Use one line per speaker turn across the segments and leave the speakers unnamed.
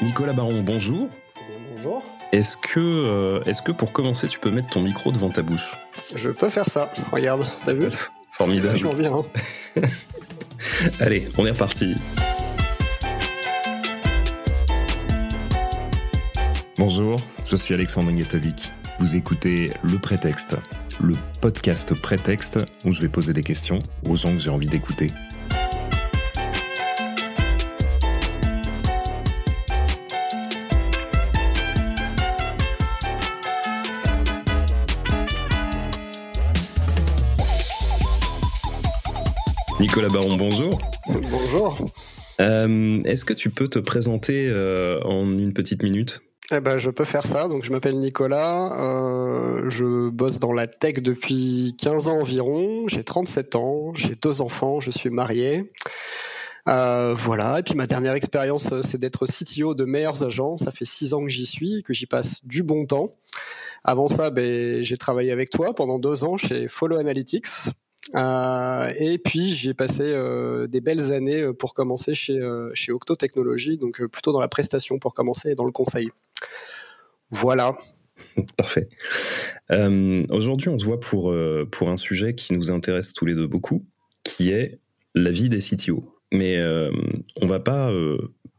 Nicolas Baron, bonjour.
bonjour.
Est-ce que, euh, est-ce que pour commencer, tu peux mettre ton micro devant ta bouche?
Je peux faire ça. Regarde, t'as vu?
Formidable.
Je bien. Hein.
Allez, on est reparti. Bonjour, je suis Alexandre Nietovic. Vous écoutez Le Prétexte, le podcast Prétexte où je vais poser des questions aux gens que j'ai envie d'écouter. Nicolas Baron, bonjour.
Bonjour.
Euh, est-ce que tu peux te présenter euh, en une petite minute?
Eh ben, je peux faire ça. Donc, je m'appelle Nicolas. Euh, je bosse dans la tech depuis 15 ans environ. J'ai 37 ans. J'ai deux enfants. Je suis marié. voilà. Et puis, ma dernière expérience, c'est d'être CTO de meilleurs agents. Ça fait 6 ans que j'y suis, que j'y passe du bon temps. Avant ça, ben, j'ai travaillé avec toi pendant deux ans chez Follow Analytics. Euh, et puis j'ai passé euh, des belles années euh, pour commencer chez, chez Octo Technologies, donc plutôt dans la prestation pour commencer et dans le conseil. Voilà.
Parfait. Aujourd'hui, on se voit pour, pour un sujet qui nous intéresse tous les deux beaucoup, qui est la vie des CTO. Mais on va pas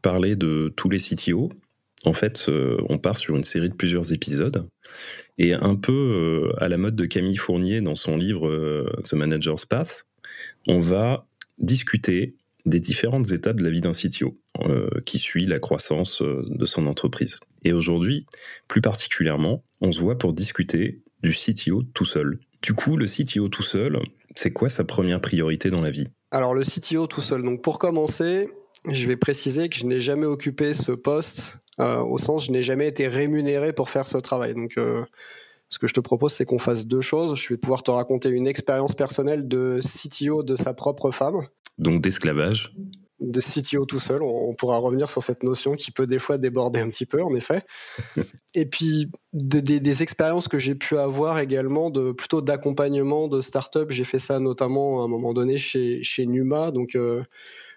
parler de tous les CTO, en fait, euh, on part sur une série de plusieurs épisodes. Et un peu euh, à la mode de Camille Fournier dans son livre euh, The Manager's Path, on va discuter des différentes étapes de la vie d'un CTO qui suit la croissance de son entreprise. Et aujourd'hui, plus particulièrement, on se voit pour discuter du CTO tout seul. Du coup, le CTO tout seul, c'est quoi sa première priorité dans la vie?
Alors le CTO tout seul, donc pour commencer, je vais préciser que je n'ai jamais occupé ce poste au sens je n'ai jamais été rémunéré pour faire ce travail. Donc euh, ce que je te propose, c'est qu'on fasse deux choses. Je vais pouvoir te raconter une expérience personnelle de CTO de sa propre femme.
Donc d'esclavage
de CTO tout seul. On, pourra revenir sur cette notion qui peut des fois déborder un petit peu, en effet. Et puis des expériences que j'ai pu avoir également de plutôt d'accompagnement de start-up. J'ai fait ça notamment à un moment donné chez, chez Numa. Donc euh,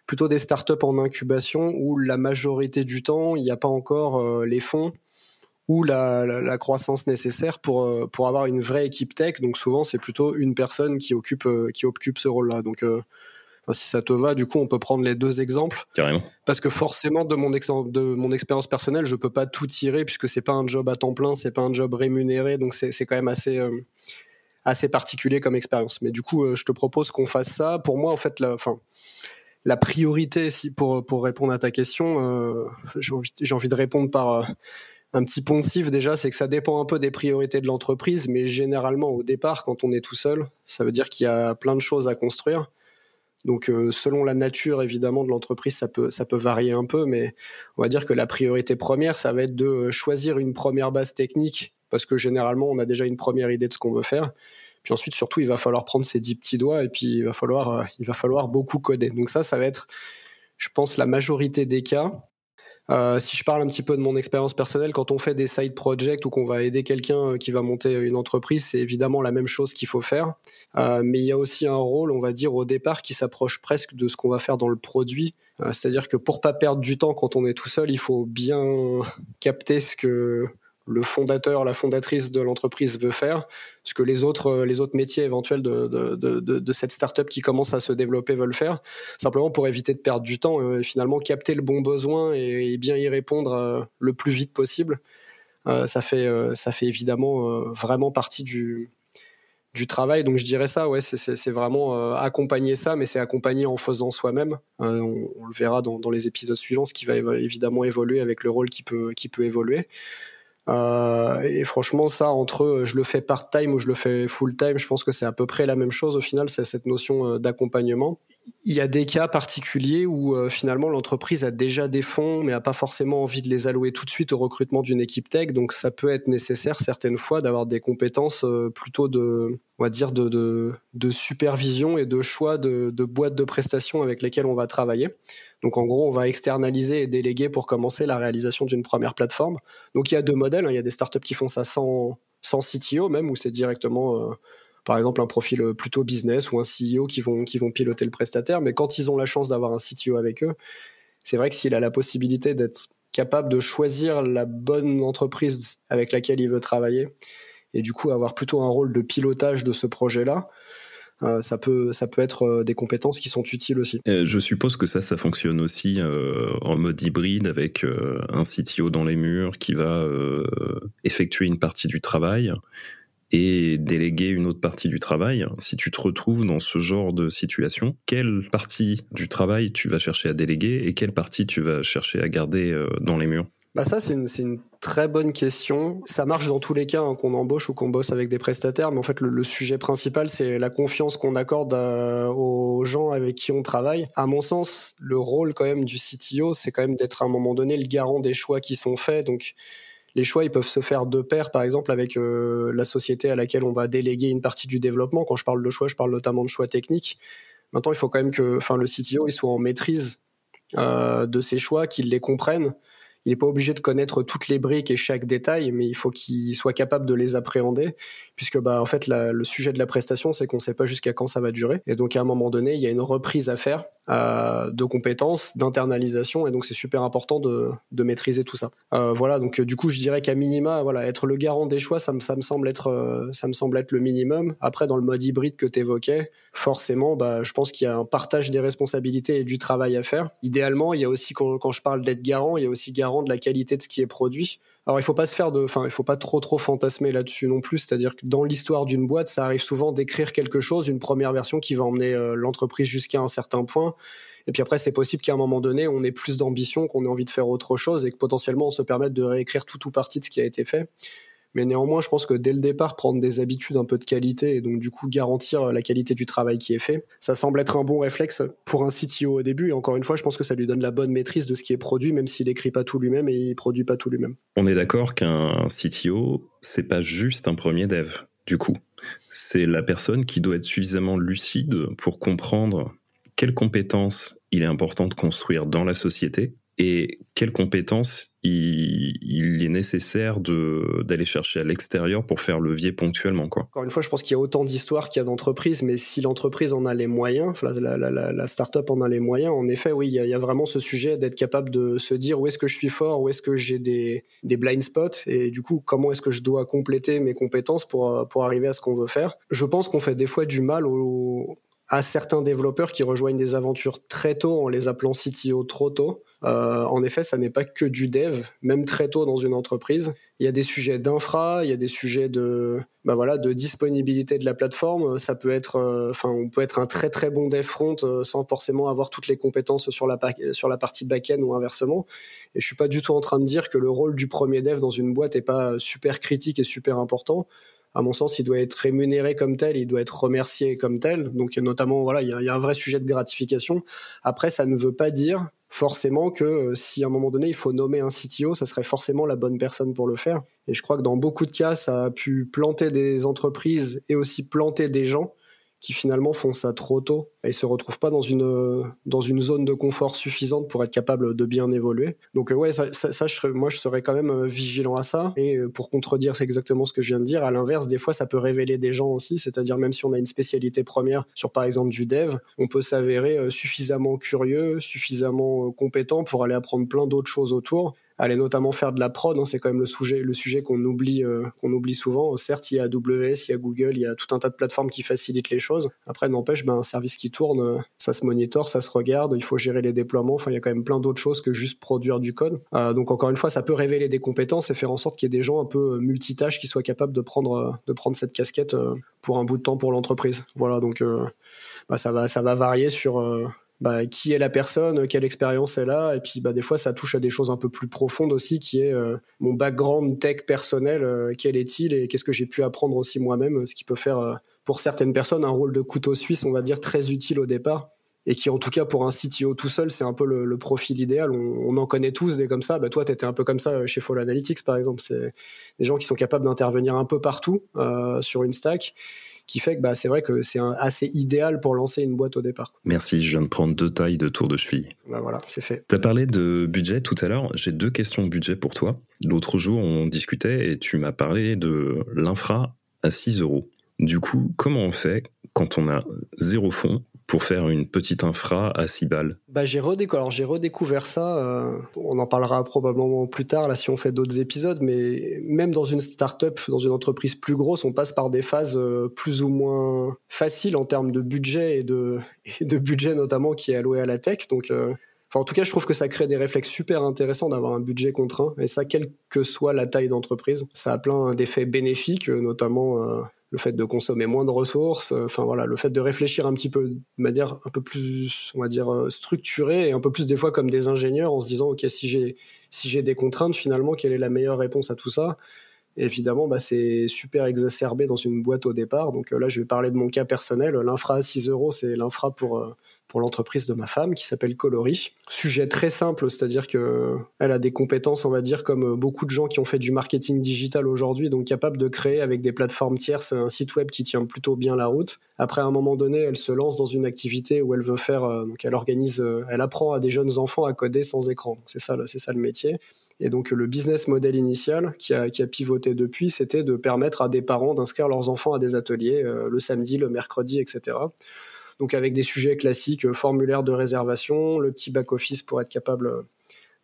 plutôt des startups en incubation où la majorité du temps, il n'y a pas encore euh, les fonds ou la, croissance nécessaire pour, euh, pour avoir une vraie équipe tech. Donc souvent, c'est plutôt une personne qui occupe, euh, qui occupe ce rôle-là. Donc si ça te va, du coup, on peut prendre les deux exemples.
Carrément.
Parce que forcément, de mon, de mon expérience personnelle, je peux pas tout tirer puisque c'est pas un job à temps plein, c'est pas un job rémunéré, donc c'est quand même assez, assez particulier comme expérience. Mais du coup, je te propose qu'on fasse ça. Pour moi, en fait, la, enfin, la priorité, si pour, pour répondre à ta question, euh, j'ai envie, envie, de répondre par euh, un petit poncif déjà, c'est que ça dépend un peu des priorités de l'entreprise, mais généralement au départ, quand on est tout seul, ça veut dire qu'il y a plein de choses à construire. Donc euh, selon la nature évidemment de l'entreprise, ça peut, ça peut varier un peu, mais on va dire que la priorité première, ça va être de choisir une première base technique, parce que généralement on a déjà une première idée de ce qu'on veut faire, puis ensuite, surtout, il va falloir prendre ses dix petits doigts et puis il va falloir, euh, il va falloir beaucoup coder. Donc ça, ça va être, je pense, la majorité des cas. Euh, si je parle un petit peu de mon expérience personnelle, quand on fait des side projects ou qu'on va aider quelqu'un euh, qui va monter une entreprise, c'est évidemment la même chose qu'il faut faire. mais il y a aussi un rôle, on va dire, au départ qui s'approche presque de ce qu'on va faire dans le produit. C'est-à-dire que pour pas perdre du temps quand on est tout seul, il faut bien capter ce que le fondateur, la fondatrice de l'entreprise veut faire, ce que les autres, euh, les autres métiers éventuels de, de, de, de cette startup qui commence à se développer veulent faire, simplement pour éviter de perdre du temps et finalement capter le bon besoin et, bien y répondre euh, le plus vite possible. Euh, ça, fait, ça fait évidemment vraiment partie du, travail. Donc je dirais ça, ouais, c'est vraiment accompagner ça, mais c'est accompagner en faisant soi-même. On, le verra dans, dans, les épisodes suivants, ce qui va évidemment évoluer avec le rôle qui peut, qui peut évoluer. Euh, et franchement, ça, entre euh, je le fais part-time ou je le fais full-time, je pense que c'est à peu près la même chose au final, c'est cette notion euh, d'accompagnement. Il y a des cas particuliers où finalement l'entreprise a déjà des fonds mais a pas forcément envie de les allouer tout de suite au recrutement d'une équipe tech. Donc ça peut être nécessaire certaines fois d'avoir des compétences plutôt de, on va dire de supervision et de choix de, de boîtes de prestations avec lesquelles on va travailler. Donc en gros, on va externaliser et déléguer pour commencer la réalisation d'une première plateforme. Donc il y a deux modèles. Hein. Il y a des startups qui font ça sans, sans CTO même, où c'est directement, euh, par exemple, un profil euh, plutôt business ou un CEO qui vont, qui vont piloter le prestataire. Mais quand ils ont la chance d'avoir un CTO avec eux, c'est vrai que s'il a la possibilité d'être capable de choisir la bonne entreprise avec laquelle il veut travailler et du coup avoir plutôt un rôle de pilotage de ce projet-là. Euh, ça peut ça peut être euh, des compétences qui sont utiles aussi.
je suppose que ça ça fonctionne aussi en mode hybride avec un CTO dans les murs qui va effectuer une partie du travail et déléguer une autre partie du travail. Si tu te retrouves dans ce genre de situation, quelle partie du travail tu vas chercher à déléguer et quelle partie tu vas chercher à garder euh, dans les murs?
Bah ça, c'est une, très bonne question. Ça marche dans tous les cas, hein, qu'on embauche ou qu'on bosse avec des prestataires, mais en fait, le, sujet principal, c'est la confiance qu'on accorde euh, aux gens avec qui on travaille. À mon sens, le rôle quand même du CTO, c'est quand même d'être à un moment donné le garant des choix qui sont faits. Donc, les choix ils peuvent se faire de pair, par exemple avec euh, la société à laquelle on va déléguer une partie du développement. Quand je parle de choix, je parle notamment de choix techniques. Maintenant, il faut quand même que, enfin, le CTO il soit en maîtrise euh, de ses choix, qu'il les comprenne il n'est pas obligé de connaître toutes les briques et chaque détail, mais il faut qu'il soit capable de les appréhender, puisque bah en fait le sujet de la prestation, c'est qu'on ne sait pas jusqu'à quand ça va durer, et donc à un moment donné, il y a une reprise à faire euh, de compétences, d'internalisation, et donc c'est super important de, de, maîtriser tout ça. Euh, voilà, donc du coup, je dirais qu'à minima, voilà, être le garant des choix, ça me, ça me semble être, euh, ça me semble être le minimum. Après, dans le mode hybride que tu évoquais, forcément, bah, je pense qu'il y a un partage des responsabilités et du travail à faire. Idéalement, il y a aussi quand, quand je parle d'être garant, il y a aussi garant de la qualité de ce qui est produit. Alors il faut pas se faire de, enfin il faut pas trop trop fantasmer là-dessus non plus. C'est-à-dire que dans l'histoire d'une boîte, ça arrive souvent d'écrire quelque chose, une première version qui va emmener euh, l'entreprise jusqu'à un certain point. Et puis après, c'est possible qu'à un moment donné, on ait plus d'ambition, qu'on ait envie de faire autre chose et que potentiellement on se permette de réécrire tout ou partie de ce qui a été fait. Mais néanmoins, je pense que dès le départ, prendre des habitudes un peu de qualité et donc du coup garantir la qualité du travail qui est fait, ça semble être un bon réflexe pour un CTO au début. Et encore une fois, je pense que ça lui donne la bonne maîtrise de ce qui est produit, même s'il écrit pas tout lui-même et il produit pas tout lui-même.
On est d'accord qu'un CTO, c'est pas juste un premier dev, du coup. C'est la personne qui doit être suffisamment lucide pour comprendre quelles compétences il est important de construire dans la société et quelles compétences il, est nécessaire d'aller chercher à l'extérieur pour faire levier ponctuellement. Quoi.
Encore une fois, je pense qu'il y a autant d'histoires qu'il y a d'entreprises, mais si l'entreprise en a les moyens, la, la, en a les moyens, en effet, oui, il y, a, vraiment ce sujet d'être capable de se dire où est-ce que je suis fort, où est-ce que j'ai des, des blind spots, et du coup, comment est-ce que je dois compléter mes compétences pour, pour arriver à ce qu'on veut faire. Je pense qu'on fait des fois du mal au, à certains développeurs qui rejoignent des aventures très tôt en les appelant CTO trop tôt. Euh, en effet, ça n'est pas que du dev, même très tôt dans une entreprise. Il y a des sujets d'infra, il y a des sujets de, bah voilà, de disponibilité de la plateforme. Ça peut être, euh, enfin, on peut être un très très bon dev front euh, sans forcément avoir toutes les compétences sur la, sur la partie back-end ou inversement. Et je suis pas du tout en train de dire que le rôle du premier dev dans une boîte est pas super critique et super important à mon sens, il doit être rémunéré comme tel, il doit être remercié comme tel. Donc, notamment, voilà, il y, a, un vrai sujet de gratification. Après, ça ne veut pas dire forcément que euh, si à un moment donné il faut nommer un CTO, ça serait forcément la bonne personne pour le faire. Et je crois que dans beaucoup de cas, ça a pu planter des entreprises et aussi planter des gens qui finalement font ça trop tôt et se retrouvent pas dans une dans une zone de confort suffisante pour être capable de bien évoluer. Donc euh, ouais, ça, moi je serais quand même euh, vigilant à ça. Et euh, pour contredire, c'est exactement ce que je viens de dire. À l'inverse, des fois, ça peut révéler des gens aussi. C'est-à-dire même si on a une spécialité première sur par exemple du dev, on peut s'avérer suffisamment curieux, suffisamment compétent pour aller apprendre plein d'autres choses autour aller notamment faire de la prod. Hein, c'est quand même le sujet, le sujet qu'on oublie, euh, qu'on oublie souvent. Certes, il y a AWS, il y a Google, il y a tout un tas de plateformes qui facilitent les choses. Après, n'empêche, ben, un service qui tourne, euh, ça se monitore, ça se regarde, il faut gérer les déploiements. Enfin, il y a quand même plein d'autres choses que juste produire du code. Euh, donc, encore une fois, ça peut révéler des compétences et faire en sorte qu'il y ait des gens un peu multitâches qui soient capables de prendre, de prendre cette casquette pour un bout de temps pour l'entreprise. Voilà, donc bah, ça va, ça va varier sur bah, qui est la personne, quelle expérience elle a, et puis bah, des fois ça touche à des choses un peu plus profondes aussi, qui est euh, mon background tech personnel, euh, quel est-il et qu'est-ce que j'ai pu apprendre aussi moi-même, ce qui peut faire euh, pour certaines personnes un rôle de couteau suisse, on va dire, très utile au départ, et qui en tout cas pour un CTO tout seul, c'est un peu le, profil idéal. On, en connaît tous des comme ça. Bah, toi, tu étais un peu comme ça chez Fall Analytics, par exemple. C'est des gens qui sont capables d'intervenir un peu partout sur une stack qui fait que bah, c'est vrai que c'est assez idéal pour lancer une boîte au départ.
Merci, je viens de prendre deux tailles de tour de cheville.
Bah voilà, c'est fait.
Tu as parlé de budget tout à l'heure, j'ai deux questions de budget pour toi. L'autre jour, on discutait et tu m'as parlé de l'infra à 6 euros. Du coup, comment on fait quand on a zéro fonds pour faire une petite infra à 6 balles
bah, j'ai, redécouvert ça, euh, on en parlera probablement plus tard là si on fait d'autres épisodes, mais même dans une start-up, dans une entreprise plus grosse, on passe par des phases euh, plus ou moins faciles en termes de budget et de, de budget notamment qui est alloué à la tech. Donc euh, en tout cas, je trouve que ça crée des réflexes super intéressants d'avoir un budget contraint, et ça, quelle que soit la taille d'entreprise. Ça a plein d'effets bénéfiques, notamment le fait de consommer moins de ressources, euh, enfin voilà, le fait de réfléchir un petit peu de manière un peu plus, on va dire, euh, structurée et un peu plus des fois comme des ingénieurs en se disant, ok, si j'ai si j'ai des contraintes, finalement, quelle est la meilleure réponse à tout ça? Évidemment, bah, c'est super exacerbé dans une boîte au départ. Donc euh, là, je vais parler de mon cas personnel. L'infra à 6 euros, c'est l'infra pour pour l'entreprise de ma femme qui s'appelle Coloris. Sujet très simple, c'est-à-dire que elle a des compétences, on va dire, comme beaucoup de gens qui ont fait du marketing digital aujourd'hui, donc capable de créer avec des plateformes tierces un site web qui tient plutôt bien la route. Après, à un moment donné, elle se lance dans une activité où elle veut faire, euh, donc elle organise, euh, elle apprend à des jeunes enfants à coder sans écran. C'est ça, c'est ça le métier. Et donc le business model initial qui a, pivoté depuis, c'était de permettre à des parents d'inscrire leurs enfants à des ateliers euh, le samedi, le mercredi, etc. Donc avec des sujets classiques, euh, formulaire de réservation, le petit back-office pour être capable euh,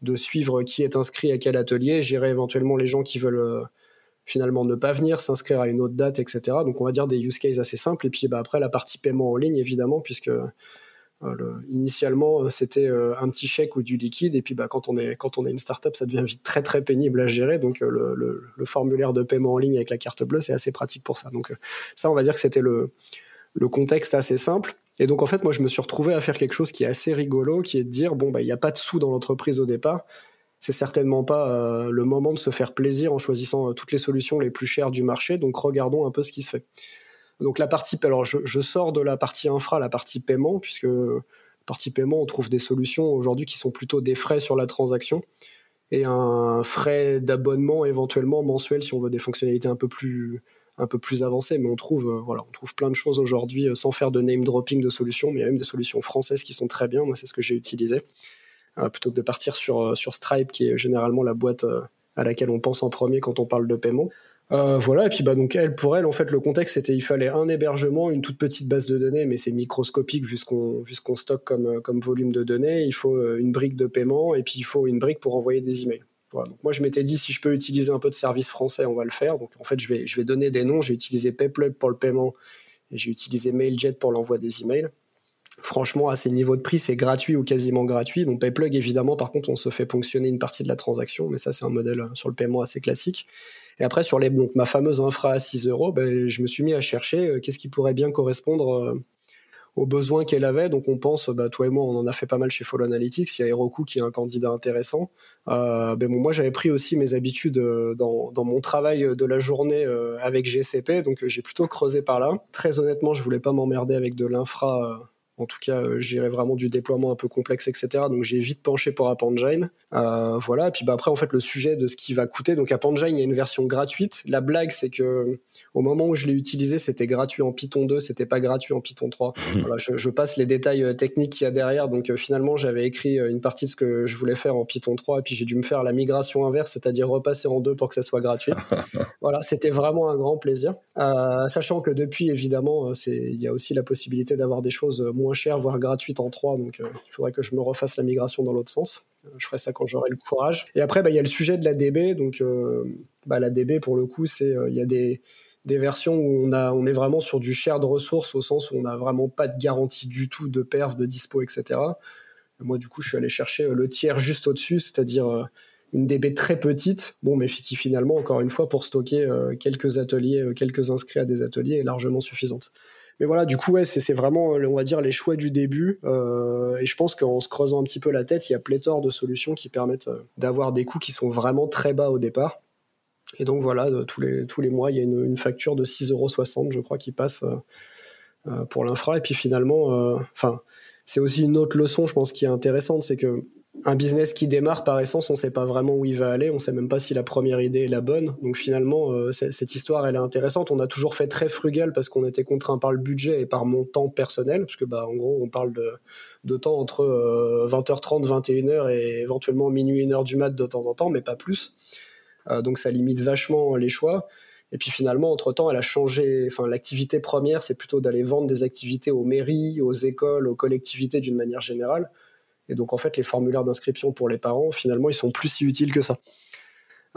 de suivre qui est inscrit à quel atelier, gérer éventuellement les gens qui veulent euh, finalement ne pas venir, s'inscrire à une autre date, etc. Donc on va dire des use cases assez simples. Et puis bah, après la partie paiement en ligne, évidemment, puisque initialement c'était un petit chèque ou du liquide. Et puis bah, quand, on est, quand on est une startup, ça devient vite très très pénible à gérer. Donc le, formulaire de paiement en ligne avec la carte bleue, c'est assez pratique pour ça. Donc ça, on va dire que c'était le contexte assez simple. Et donc en fait, moi, je me suis retrouvé à faire quelque chose qui est assez rigolo, qui est de dire bon bah il n'y a pas de sous dans l'entreprise au départ. C'est certainement pas euh, le moment de se faire plaisir en choisissant euh, toutes les solutions les plus chères du marché. Donc regardons un peu ce qui se fait. Donc la partie, alors je, sors de la partie infra, la partie paiement, puisque la partie paiement, on trouve des solutions aujourd'hui qui sont plutôt des frais sur la transaction et un frais d'abonnement éventuellement mensuel si on veut des fonctionnalités un peu plus un peu plus avancé, mais on trouve, euh, voilà, on trouve plein de choses aujourd'hui euh, sans faire de name dropping de solutions, mais il y a même des solutions françaises qui sont très bien. Moi, c'est ce que j'ai utilisé. Euh, plutôt que de partir sur, sur Stripe, qui est généralement la boîte à laquelle on pense en premier quand on parle de paiement. voilà, et puis bah, donc elle, pour elle, en fait, le contexte c'était il fallait un hébergement, une toute petite base de données, mais c'est microscopique vu ce qu'on vu ce qu'on stocke comme, comme volume de données. Il faut une brique de paiement et puis il faut une brique pour envoyer des emails moi, je m'étais dit, si je peux utiliser un peu de service français, on va le faire. Donc, en fait, je vais, donner des noms. J'ai utilisé Payplug pour le paiement et j'ai utilisé MailJet pour l'envoi des emails. Franchement, à ces niveaux de prix, c'est gratuit ou quasiment gratuit. Bon, Payplug, évidemment, par contre, on se fait ponctionner une partie de la transaction, mais ça, c'est un modèle euh, sur le paiement assez classique. Et après, sur les, donc, ma fameuse infra à 6 euros, ben, je me suis mis à chercher euh, qu'est-ce qui pourrait bien correspondre euh, aux besoins qu'elle avait. Donc on pense, bah, toi et moi, on en a fait pas mal chez Follow Analytics. Il y a Heroku qui est un candidat intéressant. Euh, ben bon, moi, j'avais pris aussi mes habitudes euh, dans, dans, mon travail de la journée euh, avec GCP, donc j'ai plutôt creusé par là. Très honnêtement, je voulais pas m'emmerder avec de l'infra en tout cas, euh, j'irai vraiment du déploiement un peu complexe, etc. Donc j'ai vite penché pour App Engine. Euh, voilà. Et puis bah, après, en fait, le sujet de ce qui va coûter. Donc App Engine, il y a une version gratuite. La blague, c'est que au moment où je l'ai utilisé, c'était gratuit en Python 2, c'était pas gratuit en Python 3. voilà, je, passe les détails euh, techniques qu'il y a derrière. Donc finalement, j'avais écrit une partie de ce que je voulais faire en Python 3, et puis j'ai dû me faire la migration inverse, c'est-à-dire repasser en 2 pour que ça soit gratuit. voilà, c'était vraiment un grand plaisir. sachant que depuis, évidemment, il y a aussi la possibilité d'avoir des choses moins cher, voire gratuite en 3. Donc, euh, il faudrait que je me refasse la migration dans l'autre sens. Euh, je ferai ça quand j'aurai le courage. Et après, bah, il y a le sujet de la DB. Donc, euh, bah, la DB, pour le coup, c'est il y a des, des versions où on, a, on est vraiment sur du share de ressources au sens où on n'a vraiment pas de garantie du tout de perf, de dispo, etc. moi, du coup, je suis allé chercher le tiers juste au-dessus, c'est-à-dire une DB très petite, bon, mais qui finalement, encore une fois, pour stocker quelques ateliers, quelques inscrits à des ateliers, est largement suffisante. Mais voilà, du coup, ouais, c'est vraiment, on va dire, les choix du début. Euh, et je pense qu'en se creusant un petit peu la tête, il y a pléthore de solutions qui permettent euh, d'avoir des coûts qui sont vraiment très bas au départ. Et donc voilà, tous les, tous les mois, il y a une, facture de 6,60 euros, je crois, qui passe euh, pour l'infra. Et puis finalement, c'est aussi une autre leçon, je pense, qui est intéressante, c'est que un business qui démarre par essence, on ne sait pas vraiment où il va aller, on ne sait même pas si la première idée est la bonne. Donc finalement, euh, cette histoire, elle est intéressante. On a toujours fait très frugal parce qu'on était contraint par le budget et par mon temps personnel, parce que bah en gros, on parle de, temps entre 20h30, euh, 21h et éventuellement minuit, 1h du mat de temps en temps, mais pas plus. Euh, donc ça limite vachement les choix. Et puis finalement, entre-temps, elle a changé. Enfin, l'activité première, c'est plutôt d'aller vendre des activités aux mairies, aux écoles, aux collectivités d'une manière générale. Et donc, en fait, les formulaires d'inscription pour les parents, finalement, ils sont plus si utiles que ça.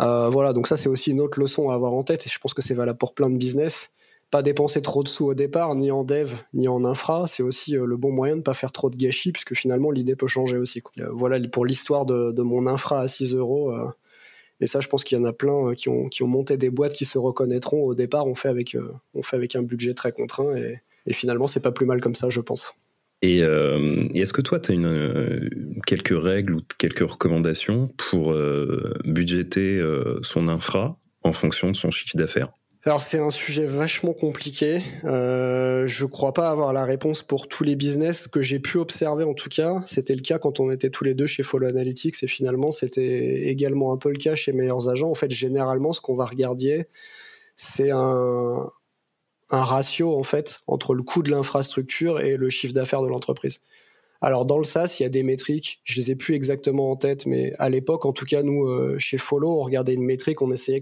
Euh, voilà, donc ça, c'est aussi une autre leçon à avoir en tête. Et je pense que c'est valable pour plein de business. Pas dépenser trop de sous au départ, ni en dev, ni en infra. C'est aussi euh, le bon moyen de ne pas faire trop de gâchis, puisque finalement, l'idée peut changer aussi. Euh, voilà pour l'histoire de, mon infra à 6 euros. Et ça, je pense qu'il y en a plein qui ont, monté des boîtes qui se reconnaîtront. Au départ, on fait avec, on fait avec un budget très contraint et, et finalement, c'est pas plus mal comme ça, je pense.
Et, euh, est-ce que toi, tu as une, quelques règles ou quelques recommandations pour budgéter son infra en fonction de son chiffre d'affaires?
Alors c'est un sujet vachement compliqué. Euh, je crois pas avoir la réponse pour tous les business que j'ai pu observer en tout cas. C'était le cas quand on était tous les deux chez Follow Analytics et finalement c'était également un peu le cas chez Meilleurs Agents. En fait, généralement, ce qu'on va regarder, c'est un, un ratio en fait entre le coût de l'infrastructure et le chiffre d'affaires de l'entreprise. Alors dans le SaaS, il y a des métriques, je les ai plus exactement en tête, mais à l'époque, en tout cas, nous, euh, chez Follow, on regardait une métrique, on essayait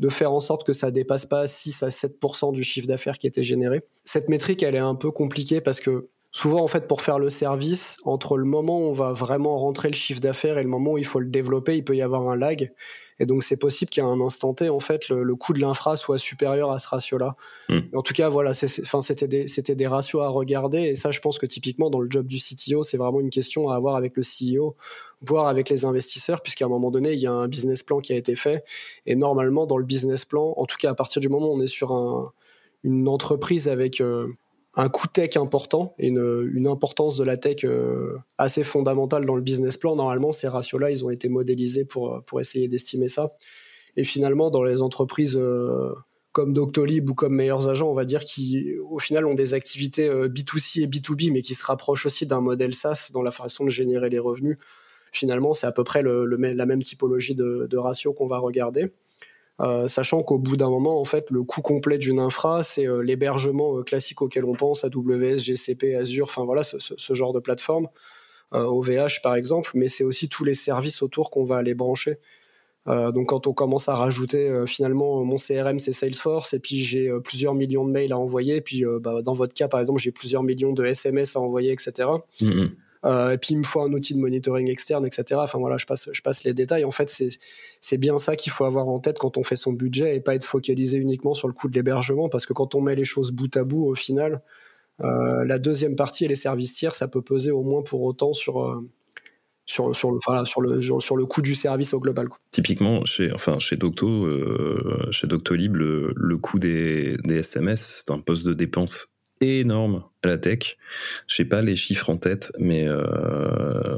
de faire en sorte que ça dépasse pas 6 à 7% du chiffre d'affaires qui était généré. Cette métrique, elle est un peu compliquée parce que souvent, en fait, pour faire le service, entre le moment où on va vraiment rentrer le chiffre d'affaires et le moment où il faut le développer, il peut y avoir un lag. Et donc, c'est possible qu'à un instant T, en fait, le, coût de l'infra soit supérieur à ce ratio-là. Hmm. En tout cas, voilà, c'était des, des, ratios à regarder. Et ça, je pense que typiquement, dans le job du CTO, c'est vraiment une question à avoir avec le CEO, voire avec les investisseurs, puisqu'à un moment donné, il y a un business plan qui a été fait. Et normalement, dans le business plan, en tout cas, à partir du moment où on est sur un, une entreprise avec... Euh, un coût tech important et une, importance de la tech euh, assez fondamentale dans le business plan. Normalement, ces ratios-là, ils ont été modélisés pour, pour essayer d'estimer ça. Et finalement, dans les entreprises euh, comme Doctolib ou comme Meilleurs Agents, on va dire qui, au final, ont des activités B2C euh, et B2B, mais qui se rapprochent aussi d'un modèle SaaS dans la façon de générer les revenus. Finalement, c'est à peu près la même typologie de, de ratio qu'on va regarder. Euh, sachant qu'au bout d'un moment, en fait, le coût complet d'une infra, c'est euh, l'hébergement euh, classique auquel on pense, AWS, GCP, Azure, enfin voilà, ce, genre de plateforme, OVH par exemple, mais c'est aussi tous les services autour qu'on va aller brancher. donc quand on commence à rajouter finalement mon CRM c'est Salesforce et puis j'ai plusieurs millions de mails à envoyer, puis bah, dans votre cas par exemple j'ai plusieurs millions de SMS à envoyer, etc. et puis il me faut un outil de monitoring externe, etc. Enfin voilà, je passe, les détails. En fait, c'est bien ça qu'il faut avoir en tête quand on fait son budget et pas être focalisé uniquement sur le coût de l'hébergement, parce que quand on met les choses bout à bout, au final, euh, la deuxième partie et les services tiers, ça peut peser au moins pour autant sur euh, le, coût du service au global.
Typiquement, chez, enfin, chez, Docto, chez Doctolib, le, coût des SMS, c'est un poste de dépense énorme à la tech. Je sais pas les chiffres en tête, mais euh,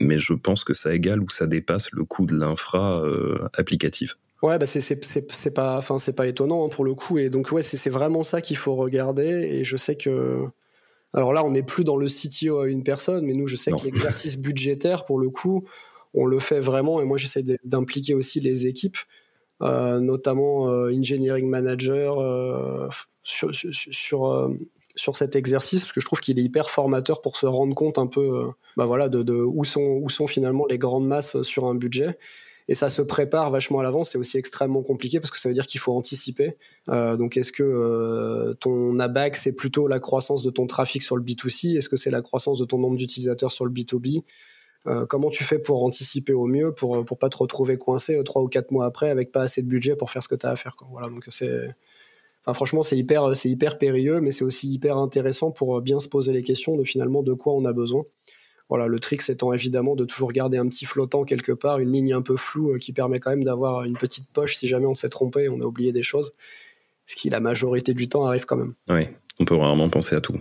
mais je pense que ça égale ou ça dépasse le coût de l'infra euh, applicative.
Ouais, bah c'est pas, enfin c'est pas étonnant hein, pour le coup. Et donc ouais, c'est vraiment ça qu'il faut regarder. Et je sais que, alors là, on n'est plus dans le CTO à une personne, mais nous, je sais que l'exercice budgétaire, pour le coup, on le fait vraiment. Et moi, j'essaie d'impliquer aussi les équipes, euh, notamment engineering manager, sur, sur, sur cet exercice parce que je trouve qu'il est hyper formateur pour se rendre compte un peu euh, bah voilà de, où sont où sont finalement les grandes masses sur un budget. Et ça se prépare vachement à l'avance c'est aussi extrêmement compliqué parce que ça veut dire qu'il faut anticiper. Euh, donc est-ce que euh, ton ABAC c'est plutôt la croissance de ton trafic sur le B2C est-ce que c'est la croissance de ton nombre d'utilisateurs sur le B2B comment tu fais pour anticiper au mieux pour pour pas te retrouver coincé trois ou quatre mois après avec pas assez de budget pour faire ce que tu as à faire voilà donc c'est franchement, c'est hyper, c'est hyper périlleux, mais c'est aussi hyper intéressant pour bien se poser les questions de finalement de quoi on a besoin. Voilà, le trick étant évidemment de toujours garder un petit flottant quelque part, une ligne un peu floue euh, qui permet quand même d'avoir une petite poche si jamais on s'est trompé, on a oublié des choses. Ce qui la majorité du temps arrive quand même.
Oui, on peut rarement penser à tout.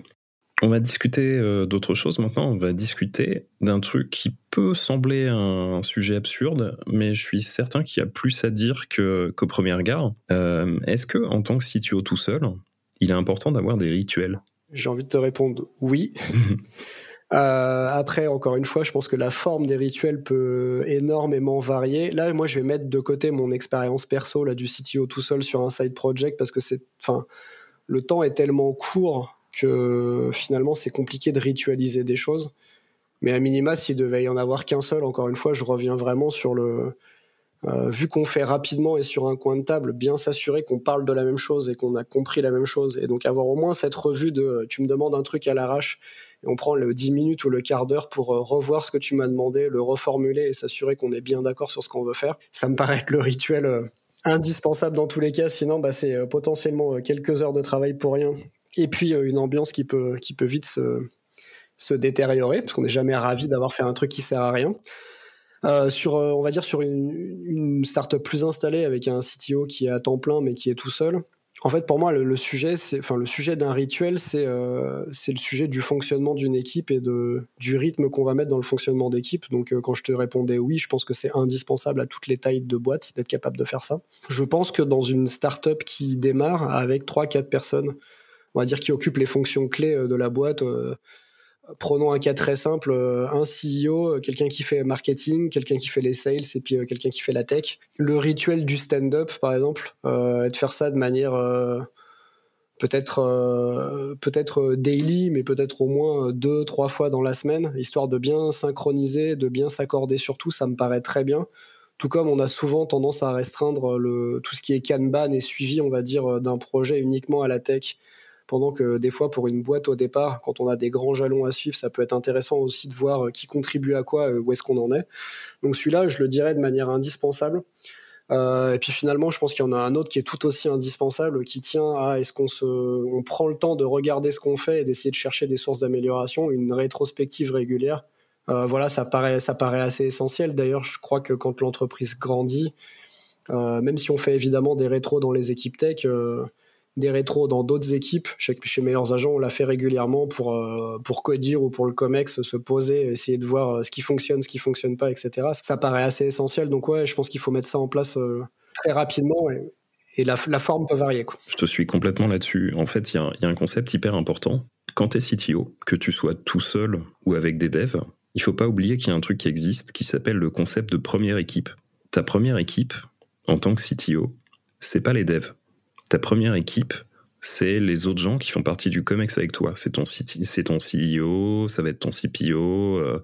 On va discuter euh, d'autre chose maintenant. On va discuter d'un truc qui peut sembler un sujet absurde, mais je suis certain qu'il y a plus à dire qu'au premier regard. Euh, est-ce que, en tant que CTO tout seul, il est important d'avoir des rituels?
J'ai envie de te répondre oui. Euh, après, encore une fois, je pense que la forme des rituels peut énormément varier. Là, moi, je vais mettre de côté mon expérience perso là du CTO tout seul sur un side project parce que c'est, enfin, le temps est tellement court que finalement c'est compliqué de ritualiser des choses. Mais à minima, s'il devait y en avoir qu'un seul, encore une fois, je reviens vraiment sur le euh, vu qu'on fait rapidement et sur un coin de table, bien s'assurer qu'on parle de la même chose et qu'on a compris la même chose. Et donc avoir au moins cette revue de tu me demandes un truc à l'arrache et on prend le 10 minutes ou le quart d'heure pour euh, revoir ce que tu m'as demandé, le reformuler et s'assurer qu'on est bien d'accord sur ce qu'on veut faire. Ça me paraît être le rituel euh, indispensable dans tous les cas, sinon bah, c'est potentiellement quelques heures de travail pour rien. Et puis une ambiance qui peut, qui peut vite se, se détériorer, parce qu'on n'est jamais ravi d'avoir fait un truc qui sert à rien. Euh, sur, euh, on va dire, sur une, une startup plus installée avec un CTO qui est à temps plein mais qui est tout seul. En fait, pour moi, le, sujet, enfin, le sujet d'un rituel, c'est, euh, c'est le sujet du fonctionnement d'une équipe et de, du rythme qu'on va mettre dans le fonctionnement d'équipe. Donc, quand je te répondais oui, je pense que c'est indispensable à toutes les tailles de boîte d'être capable de faire ça. Je pense que dans une startup qui démarre avec 3-4 personnes, on va dire qui occupent les fonctions clés de la boîte, Prenons un cas très simple, euh, un CEO, euh, quelqu'un qui fait marketing, quelqu'un qui fait les sales et puis euh, quelqu'un qui fait la tech. Le rituel du stand-up, par exemple, euh, de faire ça de manière peut-être peut-être daily, mais peut-être au moins deux, trois fois dans la semaine, histoire de bien synchroniser, de bien s'accorder sur tout, ça me paraît très bien. Tout comme on a souvent tendance à restreindre tout ce qui est Kanban et suivi, on va dire, d'un projet uniquement à la tech pendant que des fois pour une boîte au départ, quand on a des grands jalons à suivre, ça peut être intéressant aussi de voir euh, qui contribue à quoi, euh, où est-ce qu'on en est. Donc celui-là, je le dirais de manière indispensable. Euh, et puis finalement, je pense qu'il y en a un autre qui est tout aussi indispensable, qui tient à est-ce qu'on se, on prend le temps de regarder ce qu'on fait et d'essayer de chercher des sources d'amélioration, une rétrospective régulière. Voilà, ça paraît, ça paraît assez essentiel. D'ailleurs, je crois que quand l'entreprise grandit, même si on fait évidemment des rétros dans les équipes tech, des rétros dans d'autres équipes. Chez, chez Meilleurs Agents, on l'a fait régulièrement pour, euh, pour Codir ou pour le COMEX, se poser, essayer de voir euh, ce qui fonctionne, ce qui fonctionne pas, etc. Ça paraît assez essentiel. Donc ouais, je pense qu'il faut mettre ça en place euh, très rapidement et, la, forme peut varier. Quoi.
Je te suis complètement là-dessus. En fait, il y, y, a un concept hyper important. Quand tu es CTO, que tu sois tout seul ou avec des devs, il faut pas oublier qu'il y a un truc qui existe qui s'appelle le concept de première équipe. Ta première équipe, en tant que CTO, c'est pas les devs ta première équipe, c'est les autres gens qui font partie du COMEX avec toi. C'est ton, ton CEO, ça va être ton CPO, euh,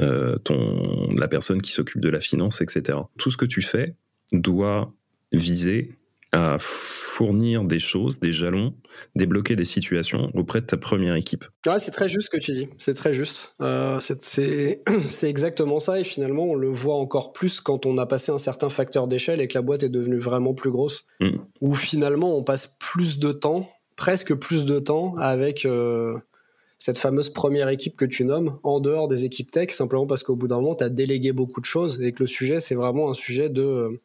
euh, ton, la personne qui s'occupe de la finance, etc. Tout ce que tu fais doit viser à fournir des choses, des jalons, débloquer des situations auprès de ta première équipe.
Ouais, c'est très juste ce que tu dis, c'est très juste. Euh, c'est exactement ça et finalement on le voit encore plus quand on a passé un certain facteur d'échelle et que la boîte est devenue vraiment plus grosse, mm. où finalement on passe plus de temps, presque plus de temps avec... Euh, cette fameuse première équipe que tu nommes en dehors des équipes tech, simplement parce qu'au bout d'un moment, tu as délégué beaucoup de choses et que le sujet, c'est vraiment un sujet de euh,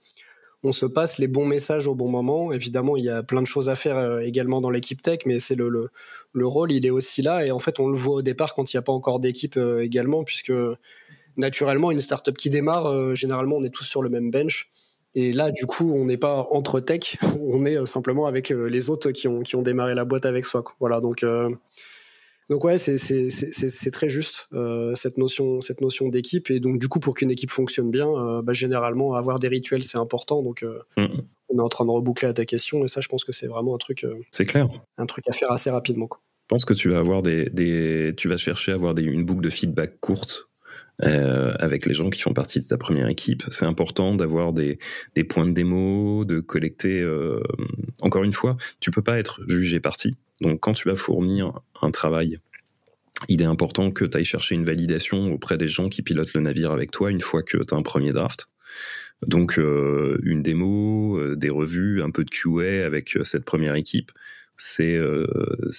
on se passe les bons messages au bon moment. Évidemment, il y a plein de choses à faire euh, également dans l'équipe tech, mais c'est le, le, rôle, il est aussi là. Et en fait, on le voit au départ quand il n'y a pas encore d'équipe euh, également, puisque naturellement, une startup qui démarre, euh, généralement, on est tous sur le même bench. Et là, du coup, on n'est pas entre tech, on est simplement avec les autres qui ont, qui ont démarré la boîte avec soi. Voilà, donc donc ouais, c'est très juste euh, cette notion, cette notion d'équipe. Et donc du coup, pour qu'une équipe fonctionne bien, euh, bah, généralement avoir des rituels c'est important. Donc euh, mm. on est en train de reboucler à ta question. Et ça, je pense que c'est vraiment un truc.
c'est clair.
Un truc à faire assez rapidement. Quoi.
Je pense que tu vas avoir des, des tu vas chercher à avoir des, une boucle de feedback courte euh, avec les gens qui font partie de ta première équipe. C'est important d'avoir des, des, points de démo, de collecter. Euh, encore une fois, tu peux pas être jugé parti. Donc quand tu vas fournir un travail, il est important que tu ailles chercher une validation auprès des gens qui pilotent le navire avec toi une fois que tu as un premier draft. Donc euh, une démo, euh, des revues, un peu de QA avec euh, cette première équipe, c'est euh,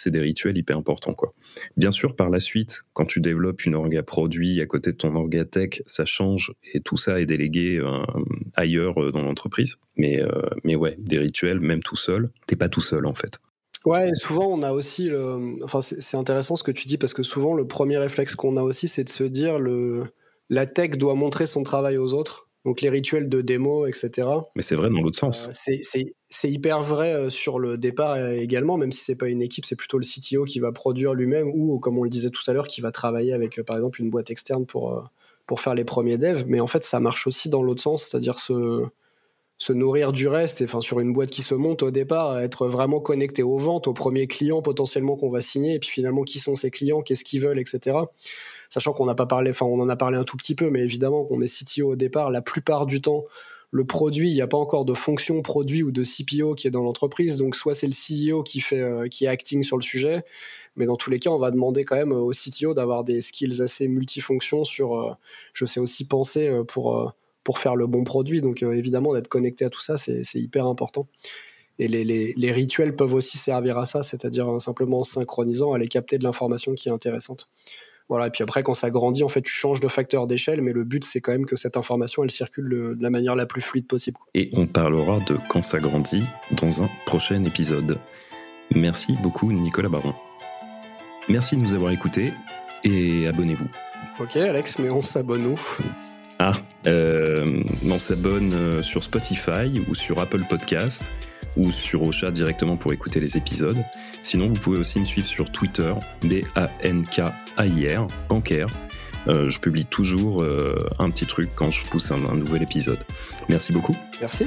des rituels hyper importants. Quoi. Bien sûr, par la suite, quand tu développes une orga produit à côté de ton orga tech, ça change et tout ça est délégué euh, ailleurs dans l'entreprise. Mais, mais ouais, des rituels, même tout seul, t'es pas tout seul en fait.
Ouais, souvent on a aussi, enfin c'est intéressant ce que tu dis parce que souvent le premier réflexe qu'on a aussi, c'est de se dire le la tech doit montrer son travail aux autres. Donc les rituels de démo, etc.
Mais c'est vrai dans l'autre sens.
Euh, c'est hyper vrai euh, sur le départ également, même si c'est pas une équipe, c'est plutôt le CTO qui va produire lui-même ou, comme on le disait tout à l'heure, qui va travailler avec euh, par exemple une boîte externe pour pour faire les premiers devs. Mais en fait, ça marche aussi dans l'autre sens, c'est-à-dire se se nourrir du reste, et enfin sur une boîte qui se monte au départ, être vraiment connecté aux ventes, aux premiers clients potentiellement qu'on va signer, et puis finalement qui sont ces clients, qu'est-ce qu'ils veulent, etc. Sachant qu'on n'a pas parlé, enfin on en a parlé un tout petit peu, mais évidemment qu'on est CTO au départ, la plupart du temps, le produit, il n'y a pas encore de fonction produit ou de CPO qui est dans l'entreprise. Donc soit c'est le CEO qui fait euh, qui est acting sur le sujet, mais dans tous les cas, on va demander quand même au CTO d'avoir des skills assez multifonctions sur. Euh, je sais aussi penser euh, pour pour faire le bon produit. Donc évidemment, d'être connecté à tout ça, c'est hyper important. Et les, les, les, rituels peuvent aussi servir à ça, c'est-à-dire simplement en synchronisant, aller capter de l'information qui est intéressante. Voilà, et puis après, quand ça grandit, en fait, tu changes de facteur d'échelle, mais le but, c'est quand même que cette information, elle circule de la manière la plus fluide possible.
Et on parlera de quand ça grandit dans un prochain épisode. Merci beaucoup, Nicolas Baron. Merci de nous avoir écoutés et abonnez-vous.
Ok, Alex, mais on s'abonne où?
Ah, euh, on s'abonne euh, sur Spotify ou sur Apple Podcast ou sur Ocha directement pour écouter les épisodes. Sinon, vous pouvez aussi me suivre sur Twitter, B-A-N-K-A-I-R. Euh, je publie toujours euh, un petit truc quand je pousse un nouvel épisode. Merci beaucoup.
Merci.